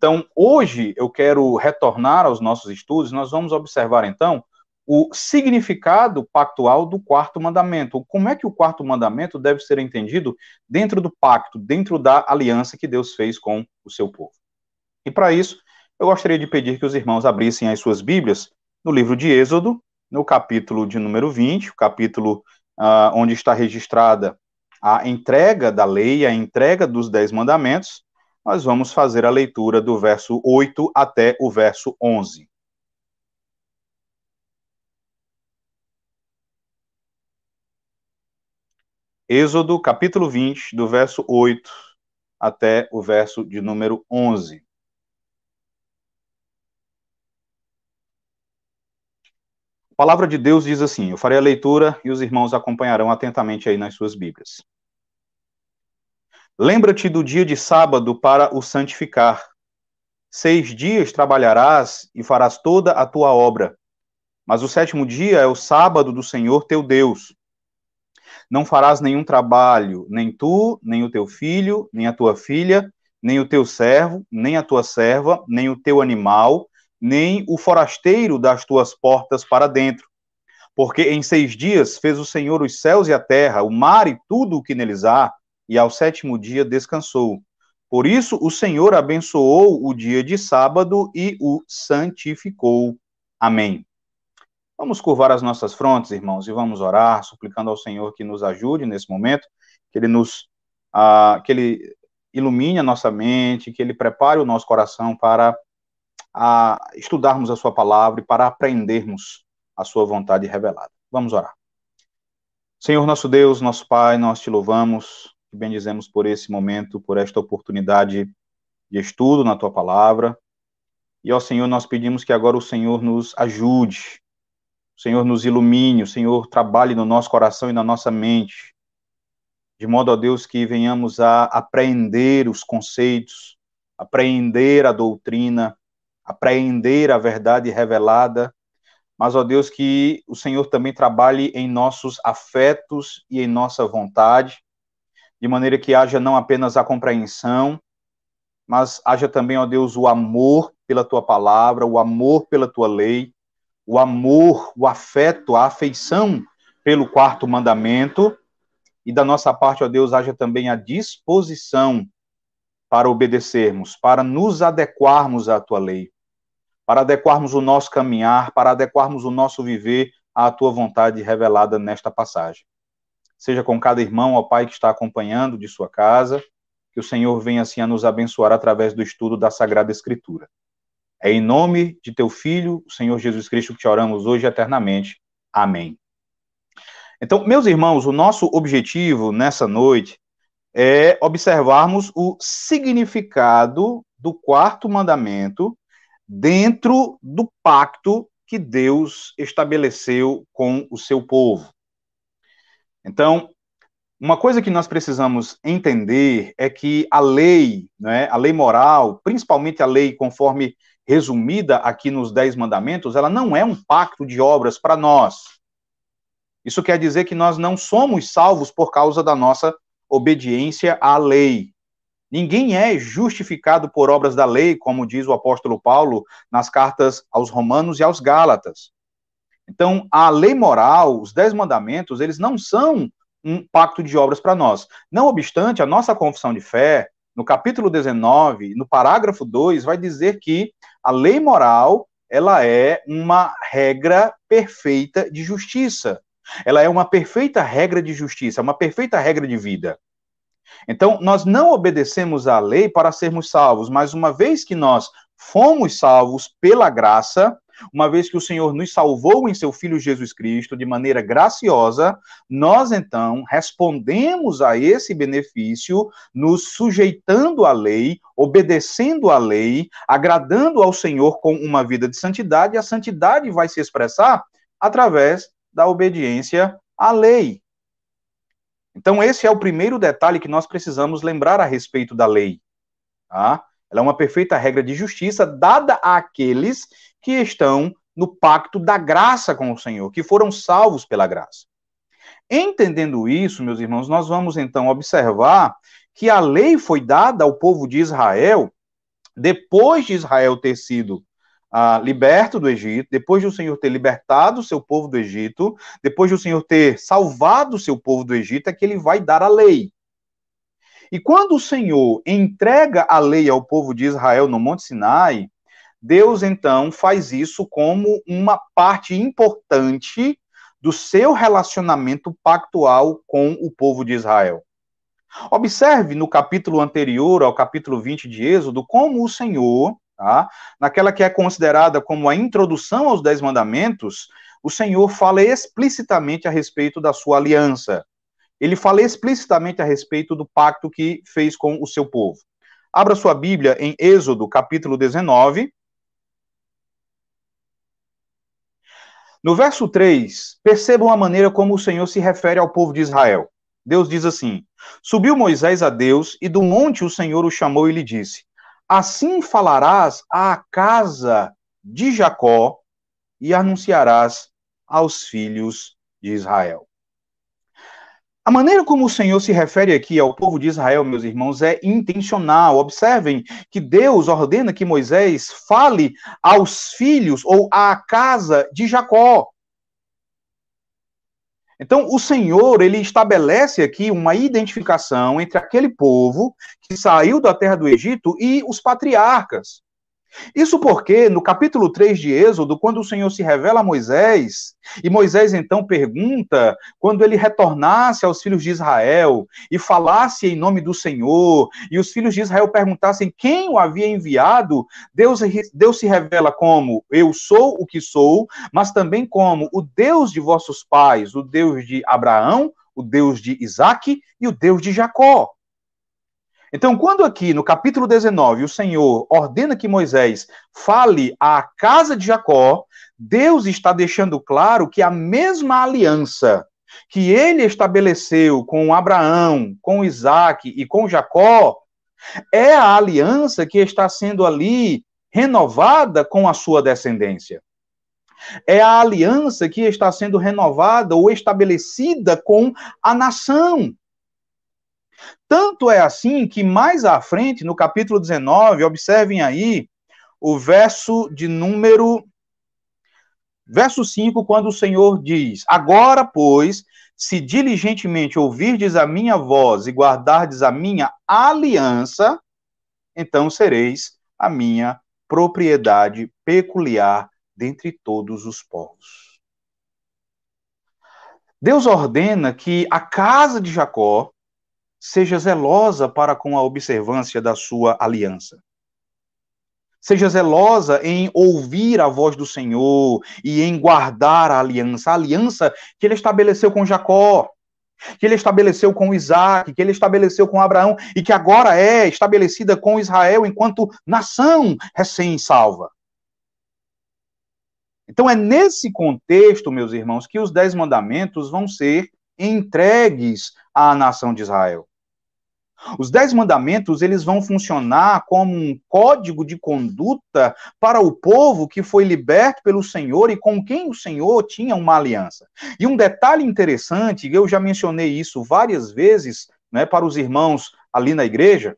Então, hoje eu quero retornar aos nossos estudos, nós vamos observar então o significado pactual do quarto mandamento. Como é que o quarto mandamento deve ser entendido dentro do pacto, dentro da aliança que Deus fez com o seu povo. E para isso, eu gostaria de pedir que os irmãos abrissem as suas Bíblias no livro de Êxodo, no capítulo de número 20, o capítulo uh, onde está registrada a entrega da lei, a entrega dos dez mandamentos, nós vamos fazer a leitura do verso 8 até o verso 11. Êxodo, capítulo 20, do verso 8 até o verso de número 11. A palavra de Deus diz assim: Eu farei a leitura e os irmãos acompanharão atentamente aí nas suas Bíblias. Lembra-te do dia de sábado para o santificar. Seis dias trabalharás e farás toda a tua obra. Mas o sétimo dia é o sábado do Senhor teu Deus. Não farás nenhum trabalho, nem tu, nem o teu filho, nem a tua filha, nem o teu servo, nem a tua serva, nem o teu animal, nem o forasteiro das tuas portas para dentro. Porque em seis dias fez o Senhor os céus e a terra, o mar e tudo o que neles há, e ao sétimo dia descansou. Por isso o Senhor abençoou o dia de sábado e o santificou. Amém. Vamos curvar as nossas frontes, irmãos, e vamos orar, suplicando ao Senhor que nos ajude nesse momento, que Ele nos, uh, que Ele ilumine a nossa mente, que Ele prepare o nosso coração para estudarmos a Sua palavra e para aprendermos a Sua vontade revelada. Vamos orar. Senhor nosso Deus, nosso Pai, nós te louvamos, te bendizemos por esse momento, por esta oportunidade de estudo na tua palavra. E, ó Senhor, nós pedimos que agora o Senhor nos ajude, o Senhor nos ilumine, o Senhor trabalhe no nosso coração e na nossa mente, de modo, ó Deus, que venhamos a apreender os conceitos, apreender a doutrina, apreender a verdade revelada, mas, ó Deus, que o Senhor também trabalhe em nossos afetos e em nossa vontade, de maneira que haja não apenas a compreensão, mas haja também, ó Deus, o amor pela tua palavra, o amor pela tua lei, o amor, o afeto, a afeição pelo quarto mandamento, e da nossa parte, ó Deus, haja também a disposição para obedecermos, para nos adequarmos à tua lei, para adequarmos o nosso caminhar, para adequarmos o nosso viver à tua vontade revelada nesta passagem seja com cada irmão, ó Pai, que está acompanhando de sua casa, que o Senhor venha assim a nos abençoar através do estudo da Sagrada Escritura. É em nome de teu Filho, o Senhor Jesus Cristo, que te oramos hoje eternamente. Amém. Então, meus irmãos, o nosso objetivo nessa noite é observarmos o significado do quarto mandamento dentro do pacto que Deus estabeleceu com o seu povo. Então, uma coisa que nós precisamos entender é que a lei, né, a lei moral, principalmente a lei conforme resumida aqui nos Dez Mandamentos, ela não é um pacto de obras para nós. Isso quer dizer que nós não somos salvos por causa da nossa obediência à lei. Ninguém é justificado por obras da lei, como diz o apóstolo Paulo nas cartas aos Romanos e aos Gálatas. Então, a lei moral, os dez mandamentos, eles não são um pacto de obras para nós. Não obstante, a nossa confissão de fé, no capítulo 19, no parágrafo 2, vai dizer que a lei moral, ela é uma regra perfeita de justiça. Ela é uma perfeita regra de justiça, uma perfeita regra de vida. Então, nós não obedecemos à lei para sermos salvos, mas uma vez que nós fomos salvos pela graça, uma vez que o Senhor nos salvou em seu Filho Jesus Cristo de maneira graciosa, nós então respondemos a esse benefício, nos sujeitando à lei, obedecendo à lei, agradando ao Senhor com uma vida de santidade, e a santidade vai se expressar através da obediência à lei. Então, esse é o primeiro detalhe que nós precisamos lembrar a respeito da lei. Tá? Ela é uma perfeita regra de justiça dada àqueles que estão no pacto da graça com o Senhor, que foram salvos pela graça. Entendendo isso, meus irmãos, nós vamos então observar que a lei foi dada ao povo de Israel depois de Israel ter sido ah, liberto do Egito, depois de o Senhor ter libertado o seu povo do Egito, depois de o Senhor ter salvado o seu povo do Egito, é que ele vai dar a lei. E quando o Senhor entrega a lei ao povo de Israel no Monte Sinai, Deus então faz isso como uma parte importante do seu relacionamento pactual com o povo de Israel. Observe no capítulo anterior ao capítulo 20 de Êxodo como o Senhor, tá, naquela que é considerada como a introdução aos Dez Mandamentos, o Senhor fala explicitamente a respeito da sua aliança. Ele fala explicitamente a respeito do pacto que fez com o seu povo. Abra sua Bíblia em Êxodo, capítulo 19. No verso 3, percebam a maneira como o Senhor se refere ao povo de Israel. Deus diz assim: Subiu Moisés a Deus, e do monte o Senhor o chamou e lhe disse: Assim falarás à casa de Jacó e anunciarás aos filhos de Israel. A maneira como o Senhor se refere aqui ao povo de Israel, meus irmãos, é intencional. Observem que Deus ordena que Moisés fale aos filhos ou à casa de Jacó. Então, o Senhor, ele estabelece aqui uma identificação entre aquele povo que saiu da terra do Egito e os patriarcas. Isso porque, no capítulo 3 de Êxodo, quando o Senhor se revela a Moisés, e Moisés então pergunta, quando ele retornasse aos filhos de Israel e falasse em nome do Senhor, e os filhos de Israel perguntassem quem o havia enviado, Deus, Deus se revela como eu sou o que sou, mas também como o Deus de vossos pais, o Deus de Abraão, o Deus de Isaac e o Deus de Jacó. Então, quando aqui no capítulo 19 o Senhor ordena que Moisés fale à casa de Jacó, Deus está deixando claro que a mesma aliança que ele estabeleceu com Abraão, com Isaac e com Jacó, é a aliança que está sendo ali renovada com a sua descendência. É a aliança que está sendo renovada ou estabelecida com a nação. Tanto é assim que mais à frente, no capítulo 19, observem aí o verso de número. Verso 5, quando o Senhor diz: Agora, pois, se diligentemente ouvirdes a minha voz e guardardes a minha aliança, então sereis a minha propriedade peculiar dentre todos os povos. Deus ordena que a casa de Jacó seja zelosa para com a observância da sua aliança. Seja zelosa em ouvir a voz do Senhor e em guardar a aliança, a aliança que ele estabeleceu com Jacó, que ele estabeleceu com Isaac, que ele estabeleceu com Abraão e que agora é estabelecida com Israel enquanto nação recém-salva. Então é nesse contexto, meus irmãos, que os dez mandamentos vão ser entregues à nação de Israel. Os dez mandamentos eles vão funcionar como um código de conduta para o povo que foi liberto pelo Senhor e com quem o Senhor tinha uma aliança. E um detalhe interessante, eu já mencionei isso várias vezes, né, para os irmãos ali na igreja,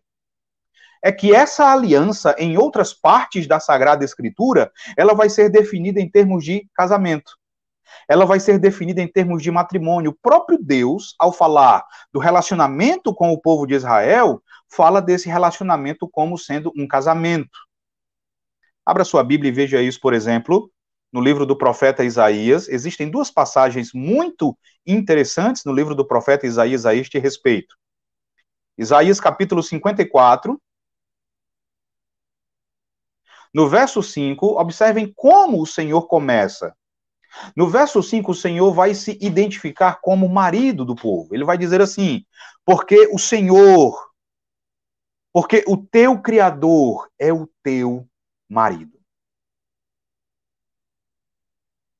é que essa aliança em outras partes da Sagrada Escritura, ela vai ser definida em termos de casamento ela vai ser definida em termos de matrimônio. O próprio Deus, ao falar do relacionamento com o povo de Israel, fala desse relacionamento como sendo um casamento. Abra sua Bíblia e veja isso, por exemplo, no livro do profeta Isaías. Existem duas passagens muito interessantes no livro do profeta Isaías a este respeito. Isaías capítulo 54, no verso 5, observem como o Senhor começa. No verso 5, o Senhor vai se identificar como marido do povo. Ele vai dizer assim: porque o Senhor, porque o teu Criador é o teu marido.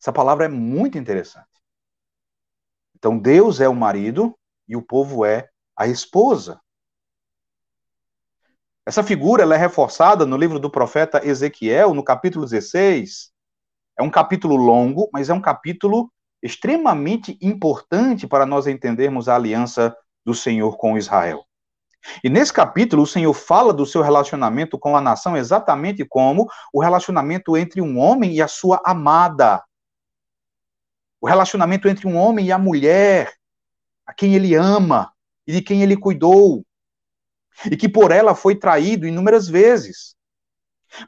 Essa palavra é muito interessante. Então, Deus é o marido e o povo é a esposa. Essa figura ela é reforçada no livro do profeta Ezequiel, no capítulo 16, é um capítulo longo, mas é um capítulo extremamente importante para nós entendermos a aliança do Senhor com Israel. E nesse capítulo, o Senhor fala do seu relacionamento com a nação exatamente como o relacionamento entre um homem e a sua amada. O relacionamento entre um homem e a mulher, a quem ele ama e de quem ele cuidou. E que por ela foi traído inúmeras vezes.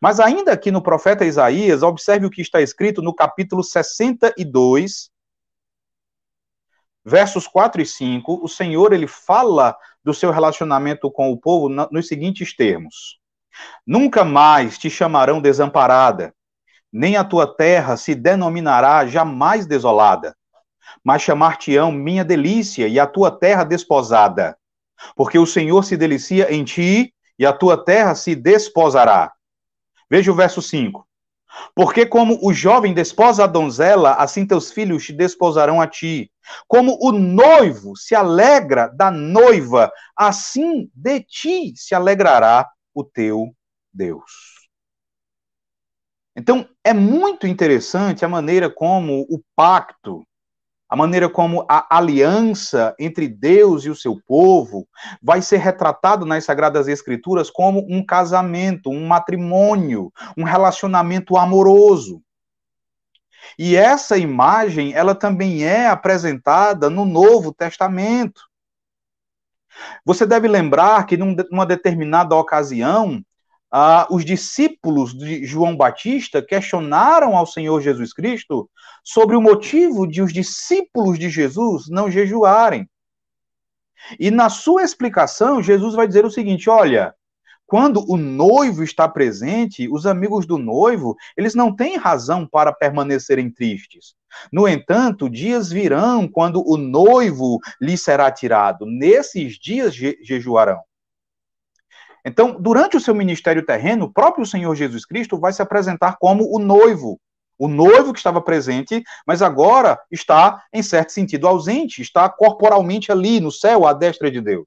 Mas ainda aqui no profeta Isaías, observe o que está escrito no capítulo 62, versos 4 e 5, o Senhor ele fala do seu relacionamento com o povo nos seguintes termos: Nunca mais te chamarão desamparada, nem a tua terra se denominará jamais desolada, mas chamar-te-ão minha delícia e a tua terra desposada, porque o Senhor se delicia em ti e a tua terra se desposará. Veja o verso 5. Porque como o jovem desposa a donzela, assim teus filhos te desposarão a ti. Como o noivo se alegra da noiva, assim de ti se alegrará o teu Deus. Então, é muito interessante a maneira como o pacto a maneira como a aliança entre Deus e o seu povo vai ser retratado nas Sagradas Escrituras como um casamento, um matrimônio, um relacionamento amoroso. E essa imagem, ela também é apresentada no Novo Testamento. Você deve lembrar que numa determinada ocasião, ah, os discípulos de João Batista questionaram ao Senhor Jesus Cristo sobre o motivo de os discípulos de Jesus não jejuarem. E na sua explicação, Jesus vai dizer o seguinte: olha, quando o noivo está presente, os amigos do noivo, eles não têm razão para permanecerem tristes. No entanto, dias virão quando o noivo lhe será tirado. Nesses dias je jejuarão. Então, durante o seu ministério terreno, o próprio Senhor Jesus Cristo vai se apresentar como o noivo. O noivo que estava presente, mas agora está, em certo sentido, ausente, está corporalmente ali no céu, à destra de Deus.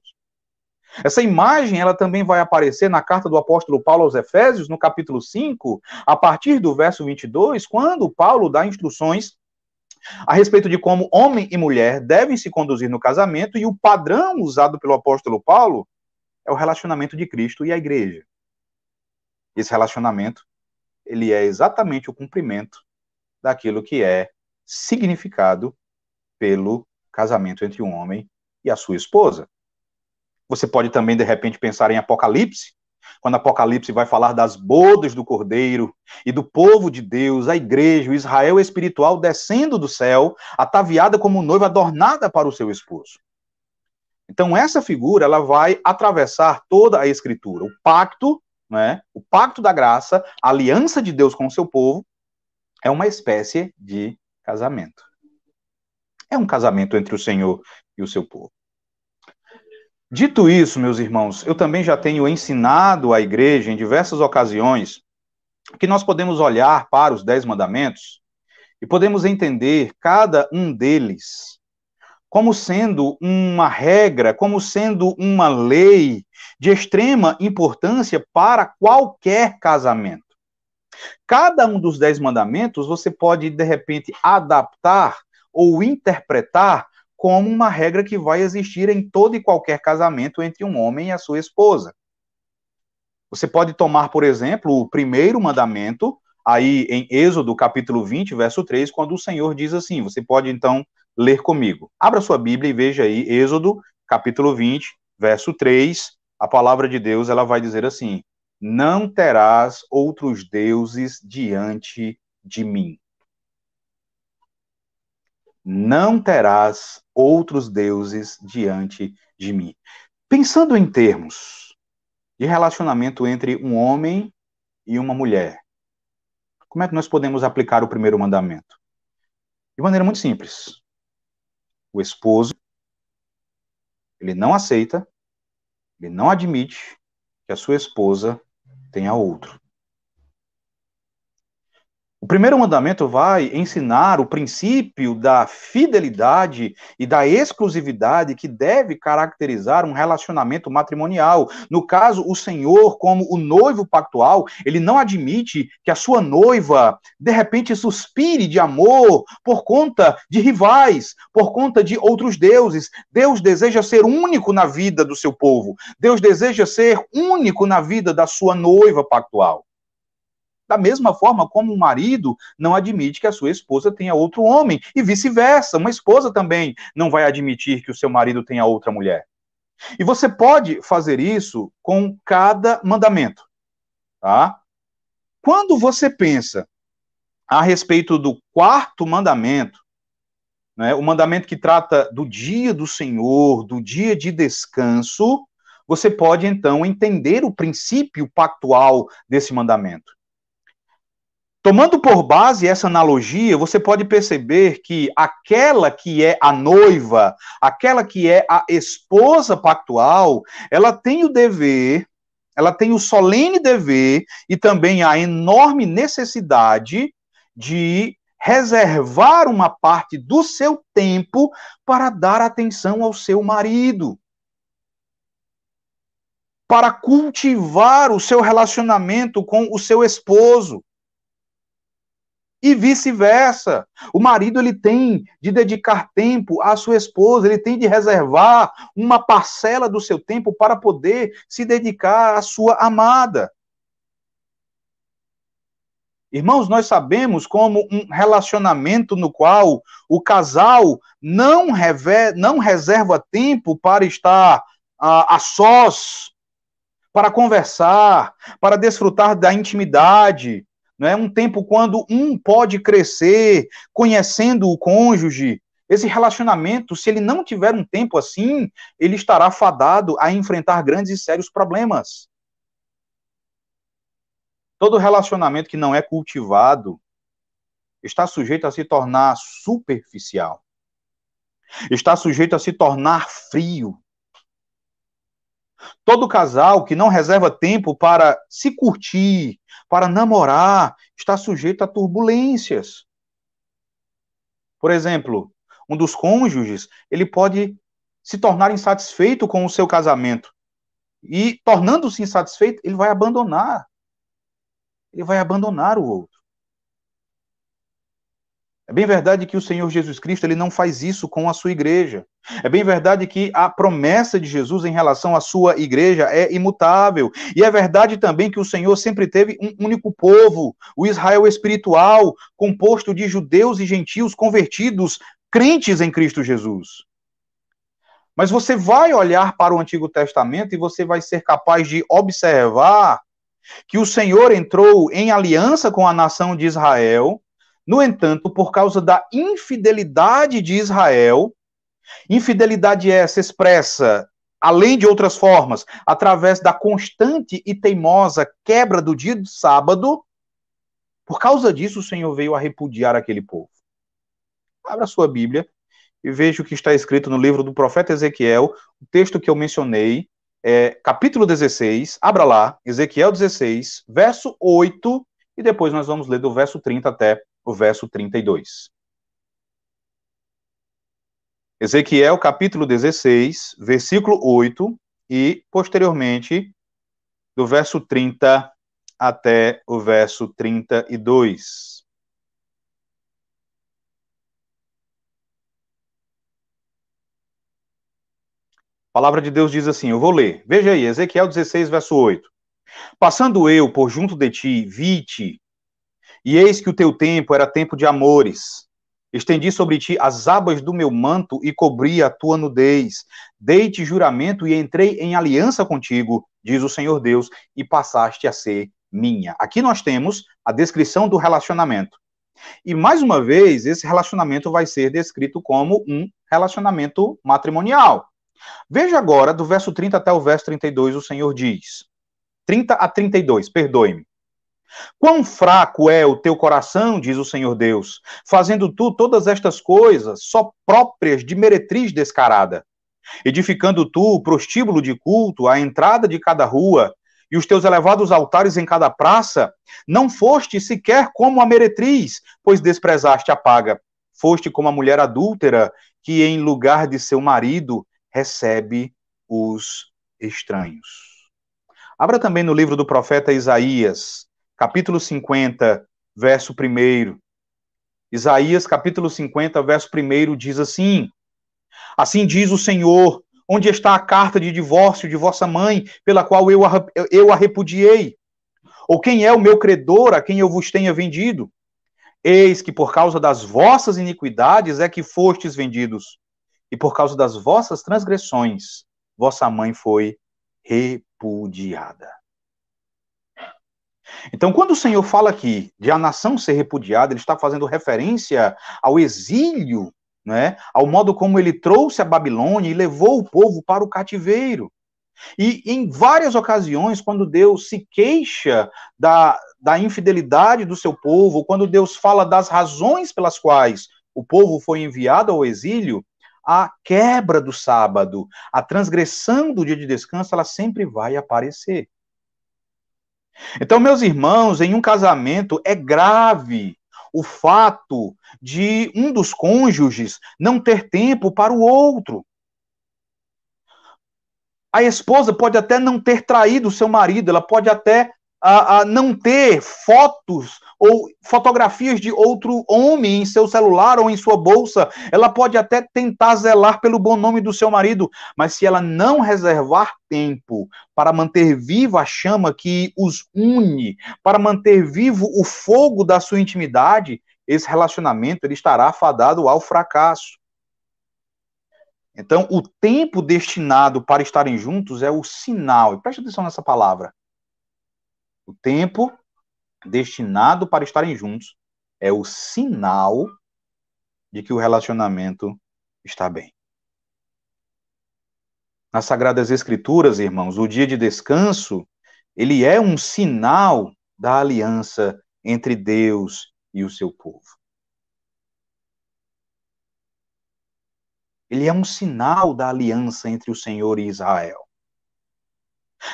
Essa imagem, ela também vai aparecer na carta do apóstolo Paulo aos Efésios, no capítulo 5, a partir do verso 22, quando Paulo dá instruções a respeito de como homem e mulher devem se conduzir no casamento, e o padrão usado pelo apóstolo Paulo é o relacionamento de Cristo e a igreja. Esse relacionamento, ele é exatamente o cumprimento daquilo que é significado pelo casamento entre um homem e a sua esposa. Você pode também, de repente, pensar em Apocalipse, quando Apocalipse vai falar das bodas do Cordeiro e do povo de Deus, a igreja, o Israel espiritual descendo do céu, ataviada como noiva adornada para o seu esposo. Então essa figura ela vai atravessar toda a escritura, o pacto, né? O pacto da graça, a aliança de Deus com o seu povo é uma espécie de casamento. É um casamento entre o Senhor e o seu povo. Dito isso, meus irmãos, eu também já tenho ensinado à igreja em diversas ocasiões que nós podemos olhar para os dez mandamentos e podemos entender cada um deles como sendo uma regra, como sendo uma lei de extrema importância para qualquer casamento. Cada um dos dez mandamentos você pode, de repente, adaptar ou interpretar como uma regra que vai existir em todo e qualquer casamento entre um homem e a sua esposa. Você pode tomar, por exemplo, o primeiro mandamento, aí em Êxodo capítulo 20, verso 3, quando o Senhor diz assim: você pode então ler comigo. Abra sua Bíblia e veja aí Êxodo, capítulo 20, verso 3. A palavra de Deus, ela vai dizer assim: Não terás outros deuses diante de mim. Não terás outros deuses diante de mim. Pensando em termos de relacionamento entre um homem e uma mulher, como é que nós podemos aplicar o primeiro mandamento? De maneira muito simples o esposo, ele não aceita, ele não admite que a sua esposa tenha outro. O primeiro mandamento vai ensinar o princípio da fidelidade e da exclusividade que deve caracterizar um relacionamento matrimonial. No caso, o Senhor, como o noivo pactual, ele não admite que a sua noiva, de repente, suspire de amor por conta de rivais, por conta de outros deuses. Deus deseja ser único na vida do seu povo. Deus deseja ser único na vida da sua noiva pactual. Da mesma forma como o marido não admite que a sua esposa tenha outro homem, e vice-versa. Uma esposa também não vai admitir que o seu marido tenha outra mulher. E você pode fazer isso com cada mandamento, tá? Quando você pensa a respeito do quarto mandamento, né, o mandamento que trata do dia do Senhor, do dia de descanso, você pode então entender o princípio pactual desse mandamento. Tomando por base essa analogia, você pode perceber que aquela que é a noiva, aquela que é a esposa pactual, ela tem o dever, ela tem o solene dever e também a enorme necessidade de reservar uma parte do seu tempo para dar atenção ao seu marido. Para cultivar o seu relacionamento com o seu esposo e vice-versa. O marido ele tem de dedicar tempo à sua esposa, ele tem de reservar uma parcela do seu tempo para poder se dedicar à sua amada. Irmãos, nós sabemos como um relacionamento no qual o casal não, rever, não reserva tempo para estar a, a sós, para conversar, para desfrutar da intimidade, não é um tempo quando um pode crescer conhecendo o cônjuge. Esse relacionamento, se ele não tiver um tempo assim, ele estará fadado a enfrentar grandes e sérios problemas. Todo relacionamento que não é cultivado está sujeito a se tornar superficial. Está sujeito a se tornar frio. Todo casal que não reserva tempo para se curtir, para namorar, está sujeito a turbulências. Por exemplo, um dos cônjuges, ele pode se tornar insatisfeito com o seu casamento. E, tornando-se insatisfeito, ele vai abandonar. Ele vai abandonar o outro. É bem verdade que o Senhor Jesus Cristo ele não faz isso com a sua igreja. É bem verdade que a promessa de Jesus em relação à sua igreja é imutável. E é verdade também que o Senhor sempre teve um único povo, o Israel espiritual, composto de judeus e gentios convertidos, crentes em Cristo Jesus. Mas você vai olhar para o Antigo Testamento e você vai ser capaz de observar que o Senhor entrou em aliança com a nação de Israel no entanto, por causa da infidelidade de Israel, infidelidade essa expressa, além de outras formas, através da constante e teimosa quebra do dia de sábado, por causa disso o Senhor veio a repudiar aquele povo. Abra sua Bíblia e veja o que está escrito no livro do profeta Ezequiel, o texto que eu mencionei, é, capítulo 16, abra lá, Ezequiel 16, verso 8, e depois nós vamos ler do verso 30 até verso 32. Ezequiel capítulo 16, versículo 8 e posteriormente do verso 30 até o verso 32. A palavra de Deus diz assim: Eu vou ler. Veja aí, Ezequiel 16, verso 8. Passando eu por junto de ti, vi-te e eis que o teu tempo era tempo de amores. Estendi sobre ti as abas do meu manto e cobri a tua nudez. Dei-te juramento e entrei em aliança contigo, diz o Senhor Deus, e passaste a ser minha. Aqui nós temos a descrição do relacionamento. E mais uma vez, esse relacionamento vai ser descrito como um relacionamento matrimonial. Veja agora, do verso 30 até o verso 32, o Senhor diz: 30 a 32, perdoe-me. Quão fraco é o teu coração, diz o Senhor Deus, fazendo tu todas estas coisas só próprias de meretriz descarada, edificando tu prostíbulo de culto à entrada de cada rua, e os teus elevados altares em cada praça, não foste sequer como a meretriz, pois desprezaste a paga. Foste como a mulher adúltera, que em lugar de seu marido recebe os estranhos. Abra também no livro do profeta Isaías, capítulo 50, verso 1. Isaías, capítulo 50, verso 1 diz assim: Assim diz o Senhor, onde está a carta de divórcio de vossa mãe, pela qual eu a, eu a repudiei? Ou quem é o meu credor a quem eu vos tenha vendido? Eis que por causa das vossas iniquidades é que fostes vendidos, e por causa das vossas transgressões, vossa mãe foi repudiada. Então, quando o Senhor fala aqui de a nação ser repudiada, ele está fazendo referência ao exílio, né? ao modo como ele trouxe a Babilônia e levou o povo para o cativeiro. E em várias ocasiões, quando Deus se queixa da, da infidelidade do seu povo, quando Deus fala das razões pelas quais o povo foi enviado ao exílio, a quebra do sábado, a transgressão do dia de descanso, ela sempre vai aparecer. Então, meus irmãos, em um casamento é grave o fato de um dos cônjuges não ter tempo para o outro. A esposa pode até não ter traído o seu marido, ela pode até a, a não ter fotos ou fotografias de outro homem em seu celular ou em sua bolsa, ela pode até tentar zelar pelo bom nome do seu marido, mas se ela não reservar tempo para manter viva a chama que os une, para manter vivo o fogo da sua intimidade, esse relacionamento ele estará fadado ao fracasso. Então, o tempo destinado para estarem juntos é o sinal. E preste atenção nessa palavra. O tempo destinado para estarem juntos é o sinal de que o relacionamento está bem. Nas Sagradas Escrituras, irmãos, o dia de descanso, ele é um sinal da aliança entre Deus e o seu povo. Ele é um sinal da aliança entre o Senhor e Israel.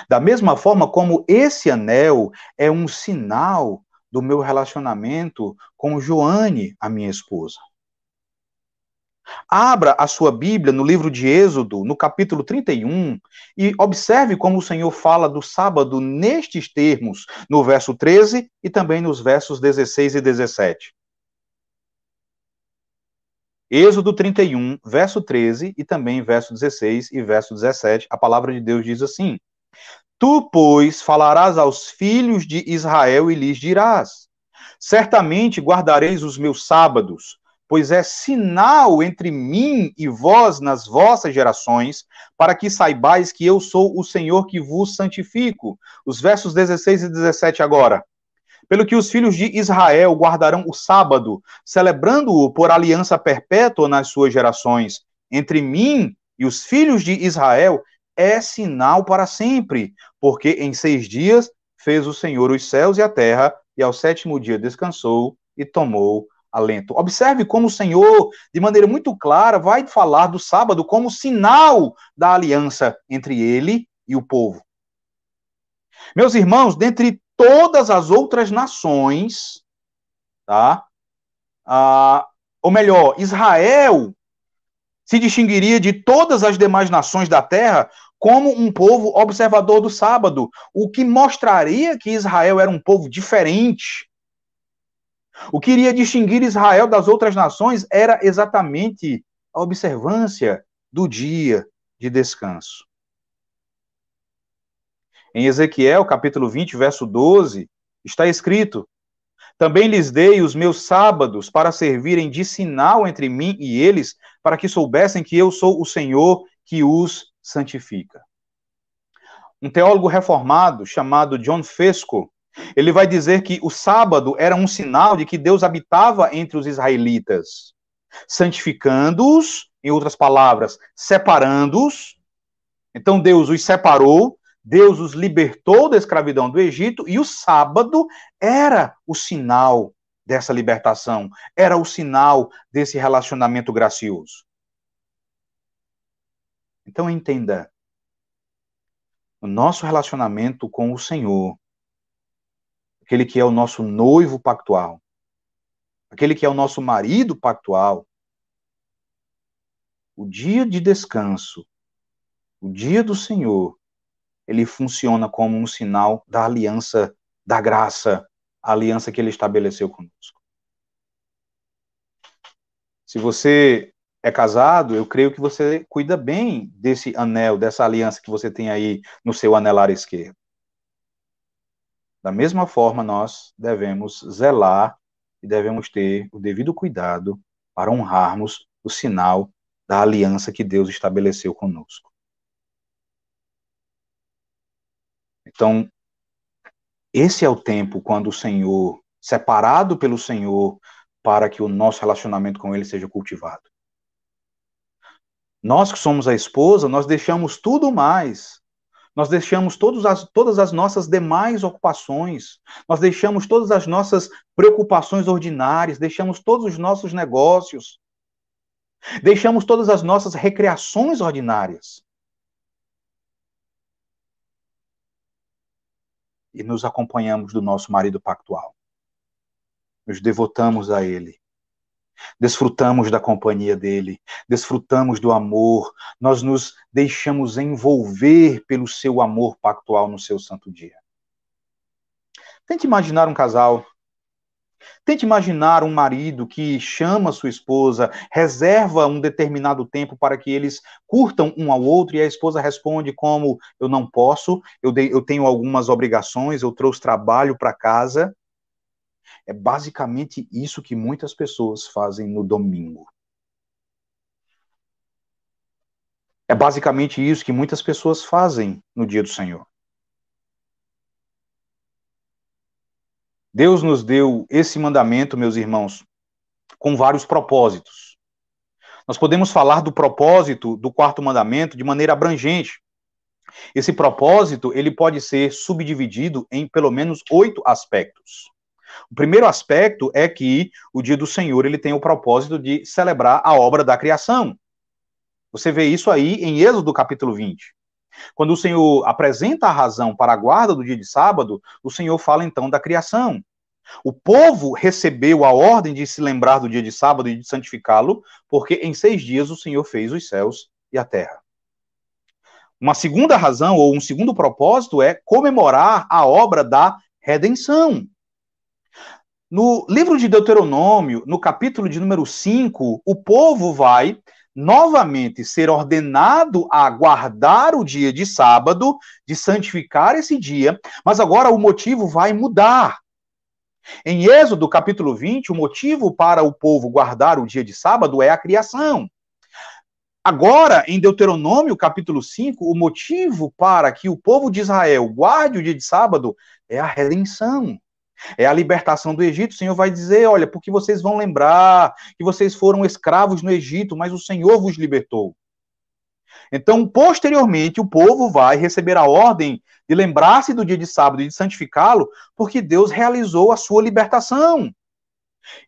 Da mesma forma como esse anel é um sinal do meu relacionamento com Joane, a minha esposa. Abra a sua Bíblia no livro de Êxodo, no capítulo 31, e observe como o Senhor fala do sábado nestes termos, no verso 13 e também nos versos 16 e 17. Êxodo 31, verso 13 e também verso 16 e verso 17, a palavra de Deus diz assim: Tu, pois, falarás aos filhos de Israel e lhes dirás: Certamente guardareis os meus sábados, pois é sinal entre mim e vós nas vossas gerações, para que saibais que eu sou o Senhor que vos santifico. Os versos 16 e 17 agora. Pelo que os filhos de Israel guardarão o sábado, celebrando-o por aliança perpétua nas suas gerações. Entre mim e os filhos de Israel é sinal para sempre, porque em seis dias fez o Senhor os céus e a terra, e ao sétimo dia descansou e tomou alento. Observe como o Senhor, de maneira muito clara, vai falar do sábado como sinal da aliança entre ele e o povo. Meus irmãos, dentre todas as outras nações, tá? Ah, ou melhor, Israel se distinguiria de todas as demais nações da terra como um povo observador do sábado, o que mostraria que Israel era um povo diferente. O que iria distinguir Israel das outras nações era exatamente a observância do dia de descanso. Em Ezequiel, capítulo 20, verso 12, está escrito: Também lhes dei os meus sábados para servirem de sinal entre mim e eles, para que soubessem que eu sou o Senhor que os santifica. Um teólogo reformado chamado John Fesco, ele vai dizer que o sábado era um sinal de que Deus habitava entre os israelitas, santificando-os, em outras palavras, separando-os. Então Deus os separou, Deus os libertou da escravidão do Egito e o sábado era o sinal dessa libertação, era o sinal desse relacionamento gracioso. Então entenda, o nosso relacionamento com o Senhor, aquele que é o nosso noivo pactual, aquele que é o nosso marido pactual, o dia de descanso, o dia do Senhor, ele funciona como um sinal da aliança da graça, a aliança que ele estabeleceu conosco. Se você é casado, eu creio que você cuida bem desse anel, dessa aliança que você tem aí no seu anelar esquerdo. Da mesma forma, nós devemos zelar e devemos ter o devido cuidado para honrarmos o sinal da aliança que Deus estabeleceu conosco. Então, esse é o tempo quando o Senhor, separado pelo Senhor, para que o nosso relacionamento com Ele seja cultivado. Nós que somos a esposa, nós deixamos tudo mais. Nós deixamos as, todas as nossas demais ocupações, nós deixamos todas as nossas preocupações ordinárias, deixamos todos os nossos negócios, deixamos todas as nossas recreações ordinárias e nos acompanhamos do nosso marido pactual. Nos devotamos a ele. Desfrutamos da companhia dele, desfrutamos do amor, nós nos deixamos envolver pelo seu amor pactual no seu santo dia. Tente imaginar um casal Tente imaginar um marido que chama sua esposa, reserva um determinado tempo para que eles curtam um ao outro e a esposa responde como: Eu não posso, eu, de, eu tenho algumas obrigações, eu trouxe trabalho para casa. É basicamente isso que muitas pessoas fazem no domingo. É basicamente isso que muitas pessoas fazem no dia do Senhor. Deus nos deu esse mandamento, meus irmãos, com vários propósitos. Nós podemos falar do propósito do quarto mandamento de maneira abrangente. Esse propósito ele pode ser subdividido em pelo menos oito aspectos. O primeiro aspecto é que o dia do Senhor ele tem o propósito de celebrar a obra da criação. Você vê isso aí em Êxodo capítulo 20. Quando o Senhor apresenta a razão para a guarda do dia de sábado, o Senhor fala então da criação. O povo recebeu a ordem de se lembrar do dia de sábado e de santificá-lo, porque em seis dias o Senhor fez os céus e a terra. Uma segunda razão, ou um segundo propósito, é comemorar a obra da redenção. No livro de Deuteronômio, no capítulo de número 5, o povo vai novamente ser ordenado a guardar o dia de sábado, de santificar esse dia, mas agora o motivo vai mudar. Em Êxodo capítulo 20, o motivo para o povo guardar o dia de sábado é a criação. Agora, em Deuteronômio capítulo 5, o motivo para que o povo de Israel guarde o dia de sábado é a redenção. É a libertação do Egito. O Senhor vai dizer: olha, porque vocês vão lembrar que vocês foram escravos no Egito, mas o Senhor vos libertou. Então, posteriormente, o povo vai receber a ordem de lembrar-se do dia de sábado e de santificá-lo, porque Deus realizou a sua libertação.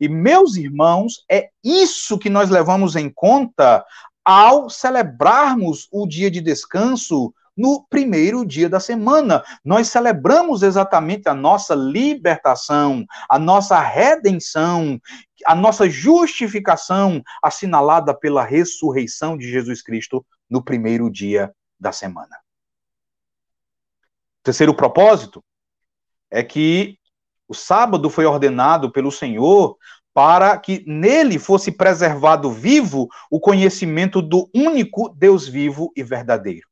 E, meus irmãos, é isso que nós levamos em conta ao celebrarmos o dia de descanso no primeiro dia da semana. Nós celebramos exatamente a nossa libertação, a nossa redenção, a nossa justificação assinalada pela ressurreição de Jesus Cristo no primeiro dia da semana. O terceiro propósito é que o sábado foi ordenado pelo Senhor para que nele fosse preservado vivo o conhecimento do único Deus vivo e verdadeiro.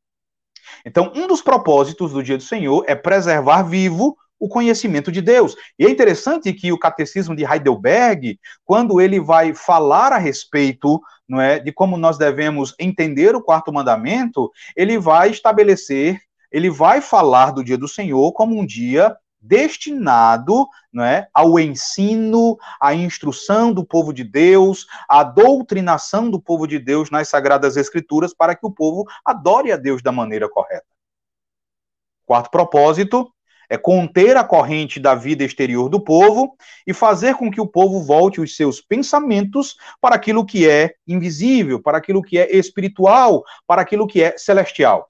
Então, um dos propósitos do dia do Senhor é preservar vivo o conhecimento de Deus. E é interessante que o catecismo de Heidelberg, quando ele vai falar a respeito não é, de como nós devemos entender o quarto mandamento, ele vai estabelecer, ele vai falar do dia do Senhor como um dia destinado é, ao ensino, à instrução do povo de Deus, à doutrinação do povo de Deus nas Sagradas Escrituras, para que o povo adore a Deus da maneira correta. Quarto propósito é conter a corrente da vida exterior do povo e fazer com que o povo volte os seus pensamentos para aquilo que é invisível, para aquilo que é espiritual, para aquilo que é celestial.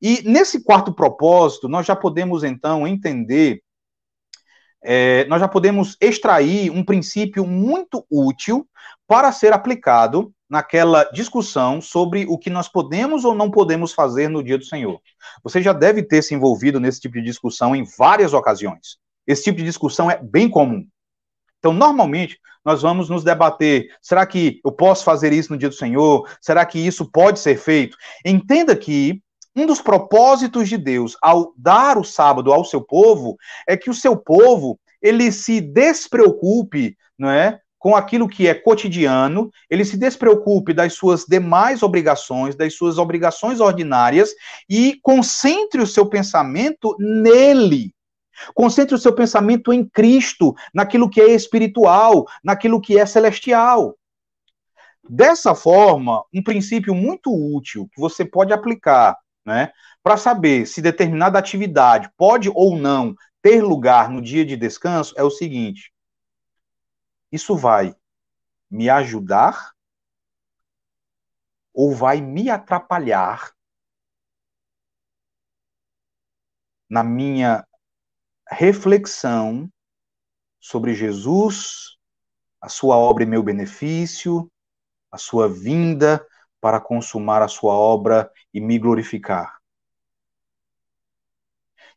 E nesse quarto propósito, nós já podemos então entender, é, nós já podemos extrair um princípio muito útil para ser aplicado naquela discussão sobre o que nós podemos ou não podemos fazer no dia do Senhor. Você já deve ter se envolvido nesse tipo de discussão em várias ocasiões. Esse tipo de discussão é bem comum. Então, normalmente, nós vamos nos debater: será que eu posso fazer isso no dia do Senhor? Será que isso pode ser feito? Entenda que um dos propósitos de Deus ao dar o sábado ao seu povo é que o seu povo ele se despreocupe, não é, com aquilo que é cotidiano, ele se despreocupe das suas demais obrigações, das suas obrigações ordinárias e concentre o seu pensamento nele. Concentre o seu pensamento em Cristo, naquilo que é espiritual, naquilo que é celestial. Dessa forma, um princípio muito útil que você pode aplicar, né, para saber se determinada atividade pode ou não ter lugar no dia de descanso é o seguinte: isso vai me ajudar ou vai me atrapalhar na minha reflexão sobre Jesus, a sua obra e meu benefício, a sua vinda para consumar a sua obra e me glorificar.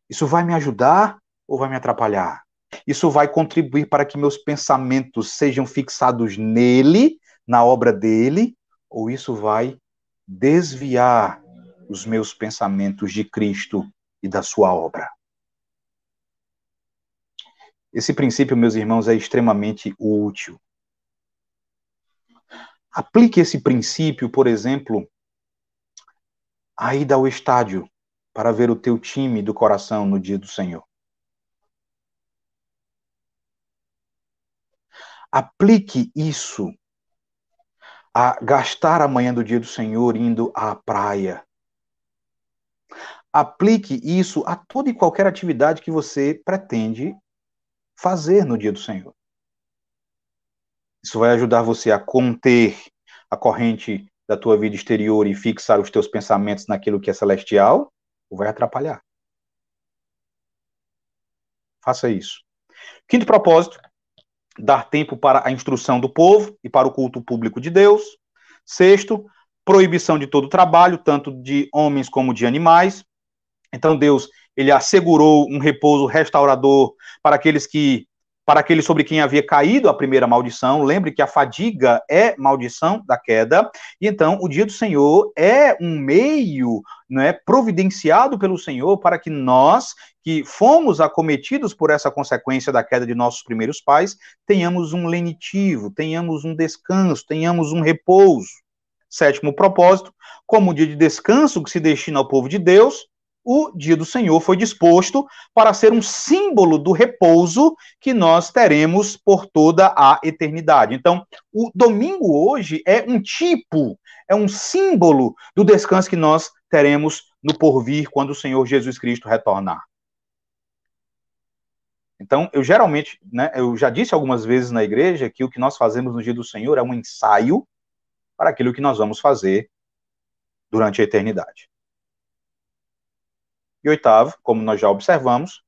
Isso vai me ajudar ou vai me atrapalhar? Isso vai contribuir para que meus pensamentos sejam fixados nele, na obra dele, ou isso vai desviar os meus pensamentos de Cristo e da sua obra? Esse princípio, meus irmãos, é extremamente útil. Aplique esse princípio, por exemplo, a ida ao estádio para ver o teu time do coração no dia do Senhor. Aplique isso a gastar a manhã do dia do Senhor indo à praia. Aplique isso a toda e qualquer atividade que você pretende fazer no dia do Senhor. Isso vai ajudar você a conter a corrente da tua vida exterior e fixar os teus pensamentos naquilo que é celestial, ou vai atrapalhar. Faça isso. Quinto propósito: dar tempo para a instrução do povo e para o culto público de Deus. Sexto, proibição de todo trabalho, tanto de homens como de animais. Então Deus ele assegurou um repouso restaurador para aqueles que para aqueles sobre quem havia caído a primeira maldição. Lembre que a fadiga é maldição da queda, e então o dia do Senhor é um meio, não é, providenciado pelo Senhor para que nós que fomos acometidos por essa consequência da queda de nossos primeiros pais, tenhamos um lenitivo, tenhamos um descanso, tenhamos um repouso. Sétimo propósito, como dia de descanso que se destina ao povo de Deus, o dia do Senhor foi disposto para ser um símbolo do repouso que nós teremos por toda a eternidade. Então, o domingo hoje é um tipo, é um símbolo do descanso que nós teremos no porvir quando o Senhor Jesus Cristo retornar. Então, eu geralmente, né, eu já disse algumas vezes na igreja que o que nós fazemos no dia do Senhor é um ensaio para aquilo que nós vamos fazer durante a eternidade. Oitavo, como nós já observamos,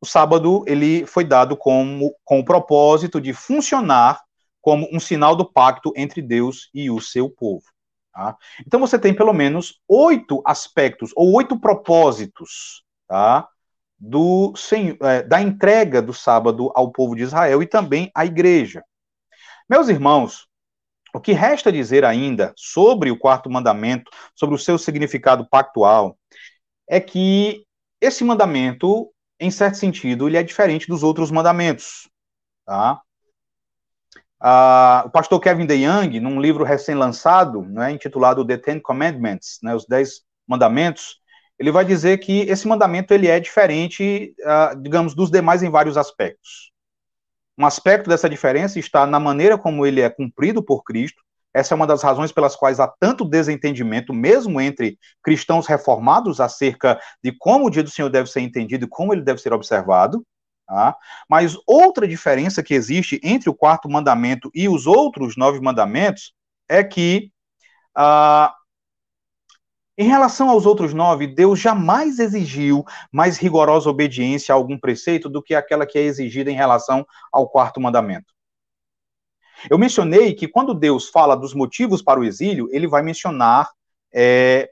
o sábado ele foi dado como, com o propósito de funcionar como um sinal do pacto entre Deus e o seu povo. Tá? Então você tem pelo menos oito aspectos ou oito propósitos tá? do é, da entrega do sábado ao povo de Israel e também à igreja. Meus irmãos, o que resta dizer ainda sobre o quarto mandamento, sobre o seu significado pactual, é que esse mandamento, em certo sentido, ele é diferente dos outros mandamentos. Tá? Ah, o pastor Kevin DeYoung, num livro recém-lançado, né, intitulado The Ten Commandments, né, os Dez Mandamentos, ele vai dizer que esse mandamento ele é diferente, ah, digamos, dos demais em vários aspectos. Um aspecto dessa diferença está na maneira como ele é cumprido por Cristo, essa é uma das razões pelas quais há tanto desentendimento, mesmo entre cristãos reformados, acerca de como o dia do Senhor deve ser entendido e como ele deve ser observado. Tá? Mas outra diferença que existe entre o quarto mandamento e os outros nove mandamentos é que ah, Em relação aos outros nove, Deus jamais exigiu mais rigorosa obediência a algum preceito do que aquela que é exigida em relação ao quarto mandamento. Eu mencionei que quando Deus fala dos motivos para o exílio, ele vai mencionar é,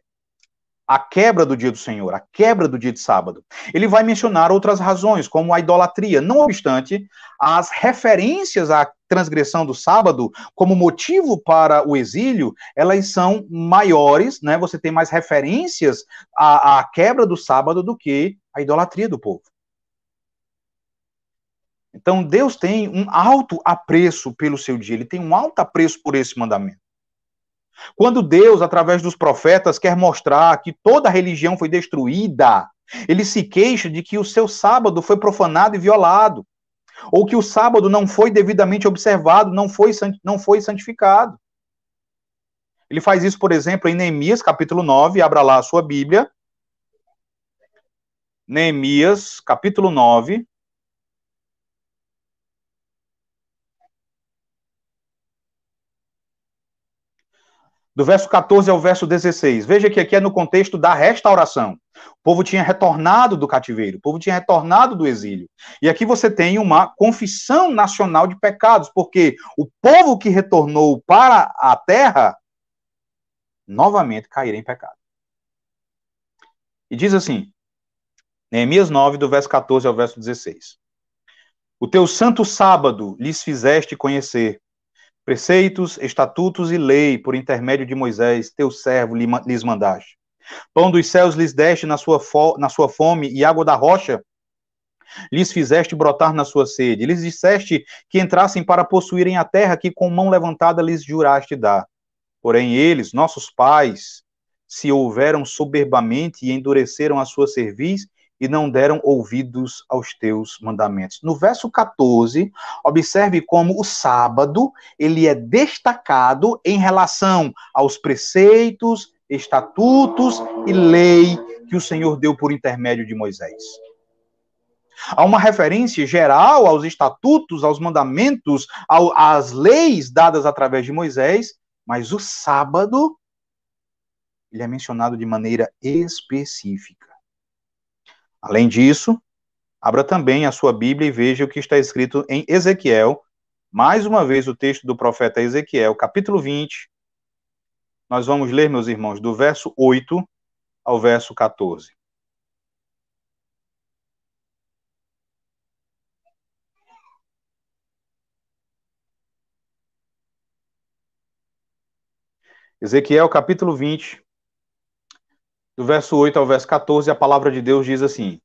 a quebra do dia do Senhor, a quebra do dia de sábado. Ele vai mencionar outras razões, como a idolatria. Não obstante, as referências à transgressão do sábado como motivo para o exílio, elas são maiores, né? Você tem mais referências à, à quebra do sábado do que a idolatria do povo. Então, Deus tem um alto apreço pelo seu dia, ele tem um alto apreço por esse mandamento. Quando Deus, através dos profetas, quer mostrar que toda a religião foi destruída, ele se queixa de que o seu sábado foi profanado e violado, ou que o sábado não foi devidamente observado, não foi, não foi santificado. Ele faz isso, por exemplo, em Neemias, capítulo 9, abra lá a sua Bíblia. Neemias, capítulo 9. Do verso 14 ao verso 16. Veja que aqui é no contexto da restauração. O povo tinha retornado do cativeiro, o povo tinha retornado do exílio. E aqui você tem uma confissão nacional de pecados, porque o povo que retornou para a terra novamente cairá em pecado. E diz assim, Neemias 9, do verso 14 ao verso 16. O teu santo sábado lhes fizeste conhecer, Preceitos, estatutos e lei, por intermédio de Moisés, teu servo, lhes mandaste. Pão dos céus lhes deste na sua, na sua fome, e água da rocha lhes fizeste brotar na sua sede. Lhes disseste que entrassem para possuírem a terra que com mão levantada lhes juraste dar. Porém, eles, nossos pais, se houveram soberbamente e endureceram a sua cerviz e não deram ouvidos aos teus mandamentos. No verso 14, observe como o sábado, ele é destacado em relação aos preceitos, estatutos e lei que o Senhor deu por intermédio de Moisés. Há uma referência geral aos estatutos, aos mandamentos, às leis dadas através de Moisés, mas o sábado ele é mencionado de maneira específica. Além disso, abra também a sua Bíblia e veja o que está escrito em Ezequiel, mais uma vez o texto do profeta Ezequiel, capítulo 20. Nós vamos ler, meus irmãos, do verso 8 ao verso 14. Ezequiel capítulo 20, do verso 8 ao verso 14, a palavra de Deus diz assim: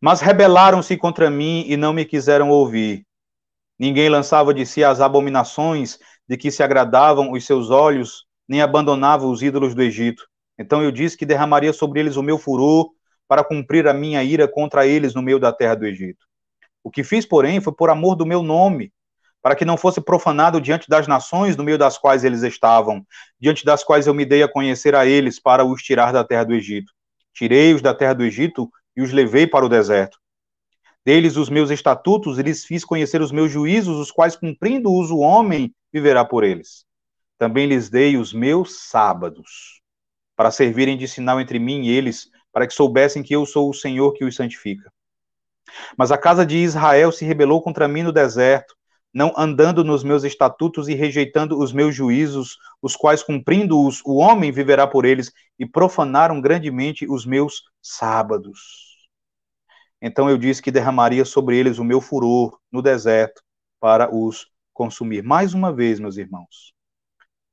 Mas rebelaram-se contra mim e não me quiseram ouvir. Ninguém lançava de si as abominações de que se agradavam os seus olhos, nem abandonava os ídolos do Egito. Então eu disse que derramaria sobre eles o meu furor para cumprir a minha ira contra eles no meio da terra do Egito. O que fiz, porém, foi por amor do meu nome, para que não fosse profanado diante das nações no meio das quais eles estavam, diante das quais eu me dei a conhecer a eles para os tirar da terra do Egito. Tirei-os da terra do Egito e os levei para o deserto. Deles os meus estatutos e lhes fiz conhecer os meus juízos, os quais cumprindo-os o homem viverá por eles. Também lhes dei os meus sábados, para servirem de sinal entre mim e eles, para que soubessem que eu sou o Senhor que os santifica. Mas a casa de Israel se rebelou contra mim no deserto, não andando nos meus estatutos e rejeitando os meus juízos, os quais cumprindo-os, o homem viverá por eles, e profanaram grandemente os meus sábados. Então eu disse que derramaria sobre eles o meu furor no deserto para os consumir. Mais uma vez, meus irmãos,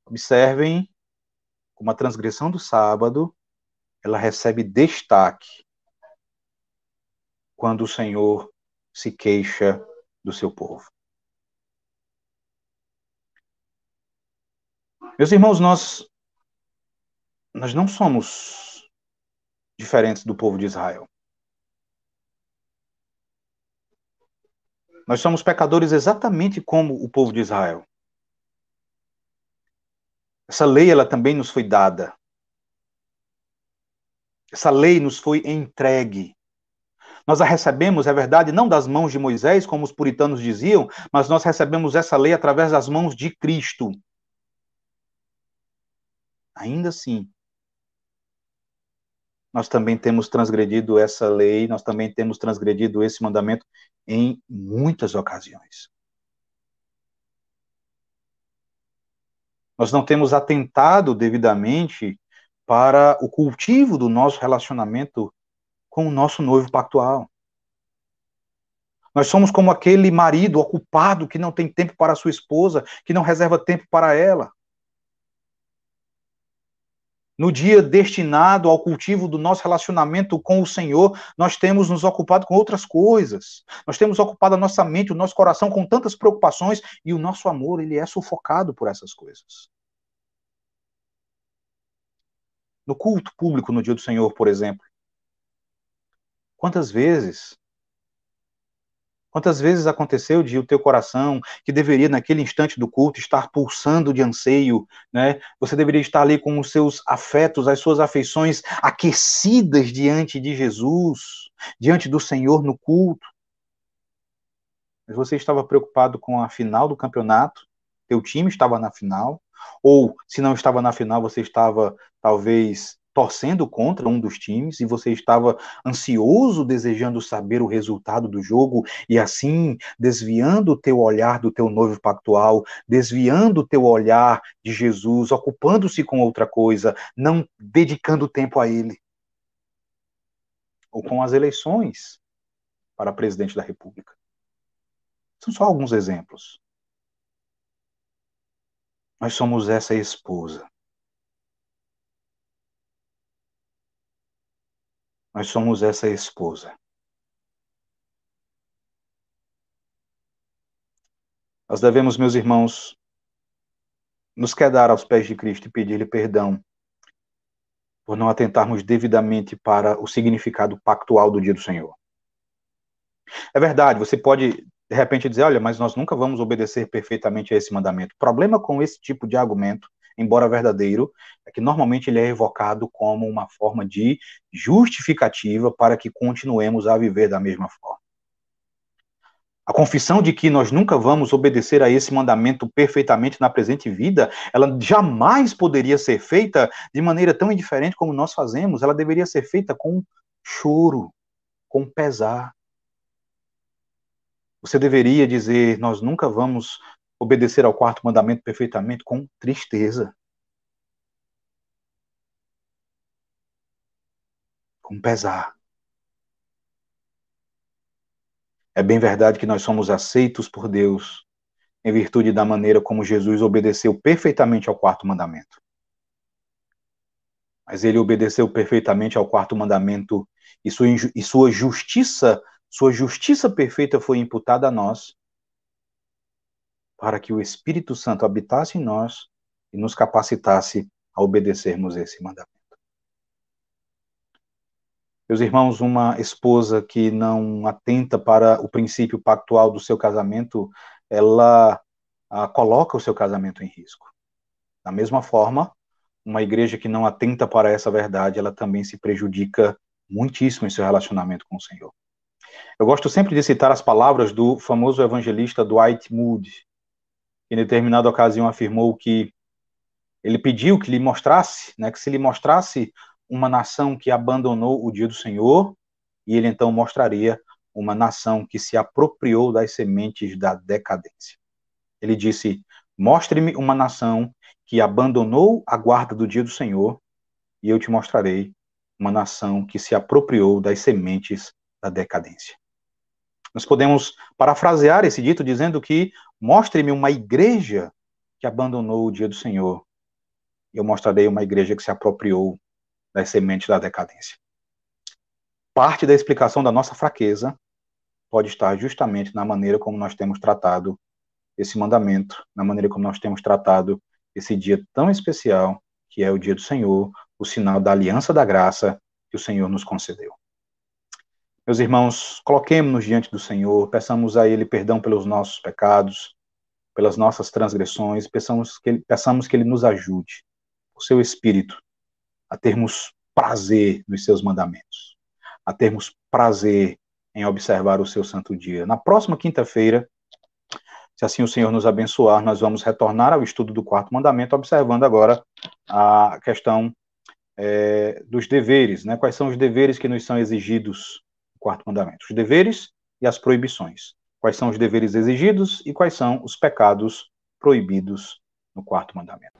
observem como a transgressão do sábado ela recebe destaque quando o Senhor se queixa do seu povo. Meus irmãos, nós nós não somos diferentes do povo de Israel. Nós somos pecadores exatamente como o povo de Israel. Essa lei ela também nos foi dada. Essa lei nos foi entregue. Nós a recebemos, é verdade, não das mãos de Moisés, como os puritanos diziam, mas nós recebemos essa lei através das mãos de Cristo. Ainda assim, nós também temos transgredido essa lei, nós também temos transgredido esse mandamento em muitas ocasiões. Nós não temos atentado devidamente para o cultivo do nosso relacionamento com o nosso noivo pactual. Nós somos como aquele marido ocupado que não tem tempo para sua esposa, que não reserva tempo para ela no dia destinado ao cultivo do nosso relacionamento com o Senhor, nós temos nos ocupado com outras coisas. Nós temos ocupado a nossa mente, o nosso coração com tantas preocupações e o nosso amor, ele é sufocado por essas coisas. No culto público no dia do Senhor, por exemplo, quantas vezes Quantas vezes aconteceu de o teu coração, que deveria naquele instante do culto estar pulsando de anseio, né? Você deveria estar ali com os seus afetos, as suas afeições aquecidas diante de Jesus, diante do Senhor no culto. Mas você estava preocupado com a final do campeonato, teu time estava na final, ou se não estava na final, você estava talvez torcendo contra um dos times e você estava ansioso, desejando saber o resultado do jogo e assim desviando o teu olhar do teu noivo pactual, desviando o teu olhar de Jesus, ocupando-se com outra coisa, não dedicando tempo a ele. Ou com as eleições para presidente da República. São só alguns exemplos. Nós somos essa esposa Nós somos essa esposa. Nós devemos, meus irmãos, nos quedar aos pés de Cristo e pedir-lhe perdão por não atentarmos devidamente para o significado pactual do dia do Senhor. É verdade, você pode de repente dizer, olha, mas nós nunca vamos obedecer perfeitamente a esse mandamento. O problema com esse tipo de argumento embora verdadeiro, é que normalmente ele é evocado como uma forma de justificativa para que continuemos a viver da mesma forma. A confissão de que nós nunca vamos obedecer a esse mandamento perfeitamente na presente vida, ela jamais poderia ser feita de maneira tão indiferente como nós fazemos, ela deveria ser feita com choro, com pesar. Você deveria dizer: Nós nunca vamos obedecer ao quarto mandamento perfeitamente com tristeza. Com pesar. É bem verdade que nós somos aceitos por Deus em virtude da maneira como Jesus obedeceu perfeitamente ao quarto mandamento. Mas ele obedeceu perfeitamente ao quarto mandamento e sua, e sua justiça, sua justiça perfeita foi imputada a nós para que o Espírito Santo habitasse em nós e nos capacitasse a obedecermos esse mandamento. Meus irmãos, uma esposa que não atenta para o princípio pactual do seu casamento, ela ah, coloca o seu casamento em risco. Da mesma forma, uma igreja que não atenta para essa verdade, ela também se prejudica muitíssimo em seu relacionamento com o Senhor. Eu gosto sempre de citar as palavras do famoso evangelista Dwight Moody, em determinada ocasião afirmou que ele pediu que lhe mostrasse, né, que se lhe mostrasse uma nação que abandonou o dia do Senhor, e ele então mostraria uma nação que se apropriou das sementes da decadência. Ele disse: Mostre-me uma nação que abandonou a guarda do dia do Senhor, e eu te mostrarei uma nação que se apropriou das sementes da decadência. Nós podemos parafrasear esse dito dizendo que mostre-me uma igreja que abandonou o dia do Senhor. Eu mostrarei uma igreja que se apropriou das sementes da decadência. Parte da explicação da nossa fraqueza pode estar justamente na maneira como nós temos tratado esse mandamento, na maneira como nós temos tratado esse dia tão especial, que é o dia do Senhor, o sinal da aliança da graça que o Senhor nos concedeu. Meus irmãos, coloquemos-nos diante do Senhor, peçamos a Ele perdão pelos nossos pecados, pelas nossas transgressões, peçamos que Ele, peçamos que Ele nos ajude, o seu Espírito, a termos prazer nos seus mandamentos, a termos prazer em observar o seu santo dia. Na próxima quinta-feira, se assim o Senhor nos abençoar, nós vamos retornar ao estudo do quarto mandamento, observando agora a questão é, dos deveres, né? Quais são os deveres que nos são exigidos quarto mandamento? Os deveres e as proibições. Quais são os deveres exigidos e quais são os pecados proibidos no quarto mandamento.